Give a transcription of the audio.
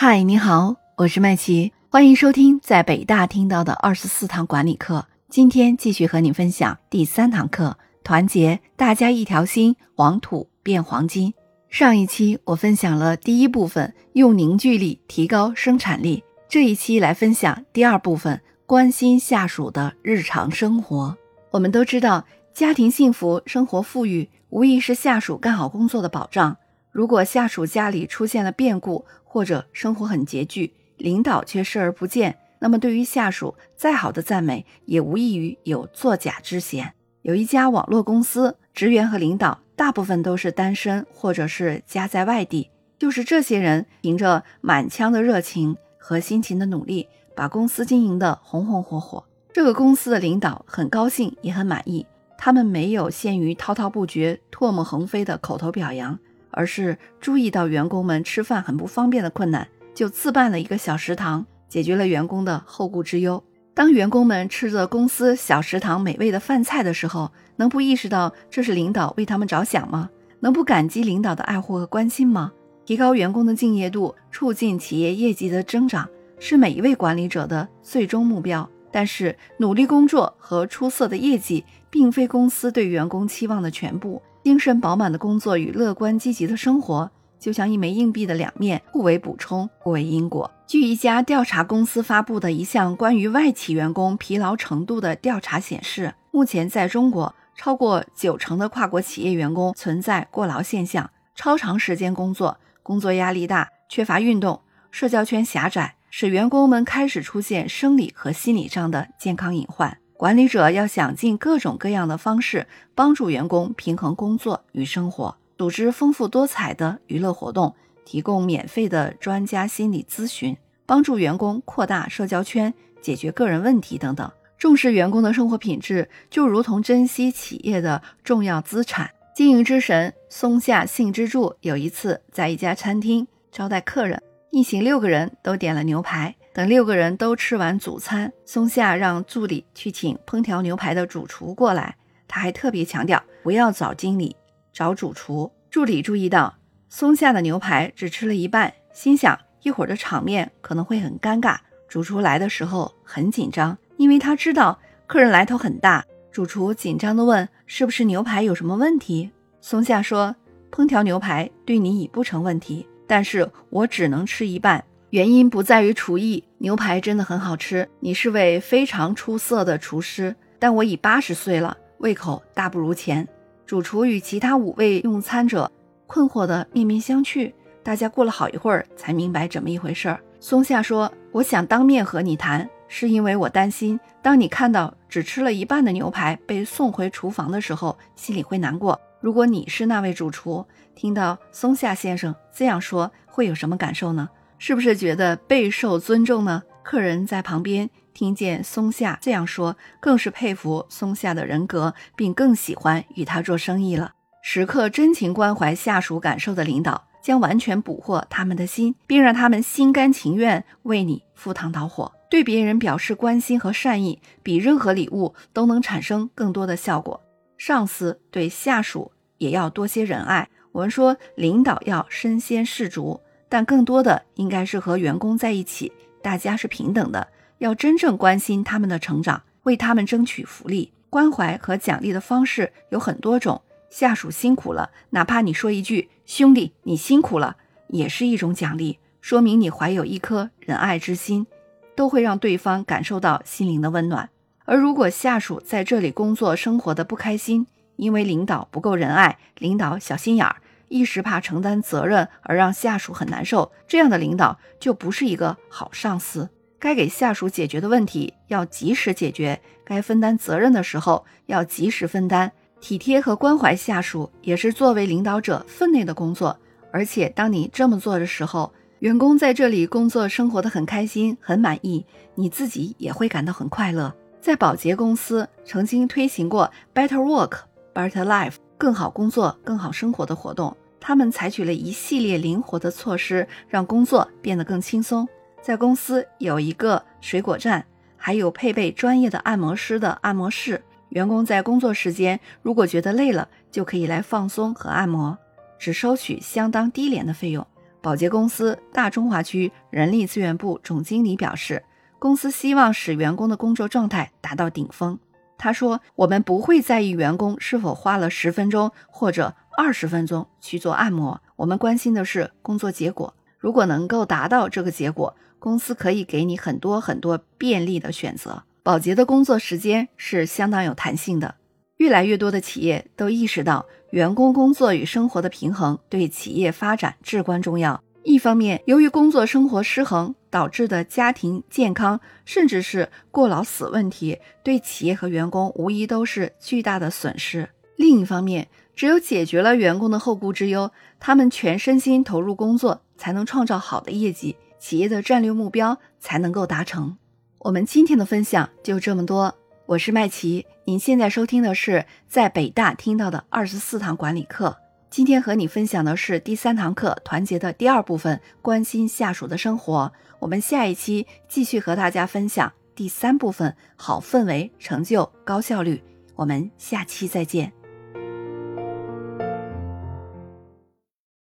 嗨，你好，我是麦琪，欢迎收听在北大听到的二十四堂管理课。今天继续和你分享第三堂课：团结，大家一条心，黄土变黄金。上一期我分享了第一部分，用凝聚力提高生产力。这一期来分享第二部分，关心下属的日常生活。我们都知道，家庭幸福、生活富裕，无疑是下属干好工作的保障。如果下属家里出现了变故，或者生活很拮据，领导却视而不见，那么对于下属再好的赞美，也无异于有作假之嫌。有一家网络公司，职员和领导大部分都是单身，或者是家在外地。就是这些人凭着满腔的热情和辛勤的努力，把公司经营得红红火火。这个公司的领导很高兴，也很满意。他们没有限于滔滔不绝、唾沫横飞的口头表扬。而是注意到员工们吃饭很不方便的困难，就自办了一个小食堂，解决了员工的后顾之忧。当员工们吃着公司小食堂美味的饭菜的时候，能不意识到这是领导为他们着想吗？能不感激领导的爱护和关心吗？提高员工的敬业度，促进企业业绩的增长，是每一位管理者的最终目标。但是，努力工作和出色的业绩，并非公司对员工期望的全部。精神饱满的工作与乐观积极的生活，就像一枚硬币的两面，互为补充，互为因果。据一家调查公司发布的一项关于外企员工疲劳程度的调查显示，目前在中国，超过九成的跨国企业员工存在过劳现象，超长时间工作，工作压力大，缺乏运动，社交圈狭窄，使员工们开始出现生理和心理上的健康隐患。管理者要想尽各种各样的方式帮助员工平衡工作与生活，组织丰富多彩的娱乐活动，提供免费的专家心理咨询，帮助员工扩大社交圈，解决个人问题等等。重视员工的生活品质，就如同珍惜企业的重要资产。经营之神松下幸之助有一次在一家餐厅招待客人，一行六个人都点了牛排。等六个人都吃完主餐，松下让助理去请烹调牛排的主厨过来。他还特别强调不要找经理，找主厨。助理注意到松下的牛排只吃了一半，心想一会儿的场面可能会很尴尬。主厨来的时候很紧张，因为他知道客人来头很大。主厨紧张地问：“是不是牛排有什么问题？”松下说：“烹调牛排对你已不成问题，但是我只能吃一半。”原因不在于厨艺，牛排真的很好吃。你是位非常出色的厨师，但我已八十岁了，胃口大不如前。主厨与其他五位用餐者困惑的面面相觑，大家过了好一会儿才明白怎么一回事儿。松下说：“我想当面和你谈，是因为我担心，当你看到只吃了一半的牛排被送回厨房的时候，心里会难过。如果你是那位主厨，听到松下先生这样说，会有什么感受呢？”是不是觉得备受尊重呢？客人在旁边听见松下这样说，更是佩服松下的人格，并更喜欢与他做生意了。时刻真情关怀下属感受的领导，将完全捕获他们的心，并让他们心甘情愿为你赴汤蹈火。对别人表示关心和善意，比任何礼物都能产生更多的效果。上司对下属也要多些仁爱。我们说，领导要身先士卒。但更多的应该是和员工在一起，大家是平等的，要真正关心他们的成长，为他们争取福利。关怀和奖励的方式有很多种，下属辛苦了，哪怕你说一句“兄弟，你辛苦了”，也是一种奖励，说明你怀有一颗仁爱之心，都会让对方感受到心灵的温暖。而如果下属在这里工作生活的不开心，因为领导不够仁爱，领导小心眼儿。一时怕承担责任而让下属很难受，这样的领导就不是一个好上司。该给下属解决的问题要及时解决，该分担责任的时候要及时分担。体贴和关怀下属也是作为领导者分内的工作。而且当你这么做的时候，员工在这里工作生活的很开心、很满意，你自己也会感到很快乐。在宝洁公司曾经推行过 Better Work, Better Life。更好工作、更好生活的活动，他们采取了一系列灵活的措施，让工作变得更轻松。在公司有一个水果站，还有配备专业的按摩师的按摩室。员工在工作时间如果觉得累了，就可以来放松和按摩，只收取相当低廉的费用。保洁公司大中华区人力资源部总经理表示，公司希望使员工的工作状态达到顶峰。他说：“我们不会在意员工是否花了十分钟或者二十分钟去做按摩，我们关心的是工作结果。如果能够达到这个结果，公司可以给你很多很多便利的选择。保洁的工作时间是相当有弹性的。越来越多的企业都意识到，员工工作与生活的平衡对企业发展至关重要。一方面，由于工作生活失衡。”导致的家庭健康，甚至是过劳死问题，对企业和员工无疑都是巨大的损失。另一方面，只有解决了员工的后顾之忧，他们全身心投入工作，才能创造好的业绩，企业的战略目标才能够达成。我们今天的分享就这么多，我是麦琪，您现在收听的是在北大听到的二十四堂管理课。今天和你分享的是第三堂课团结的第二部分，关心下属的生活。我们下一期继续和大家分享第三部分，好氛围、成就、高效率。我们下期再见。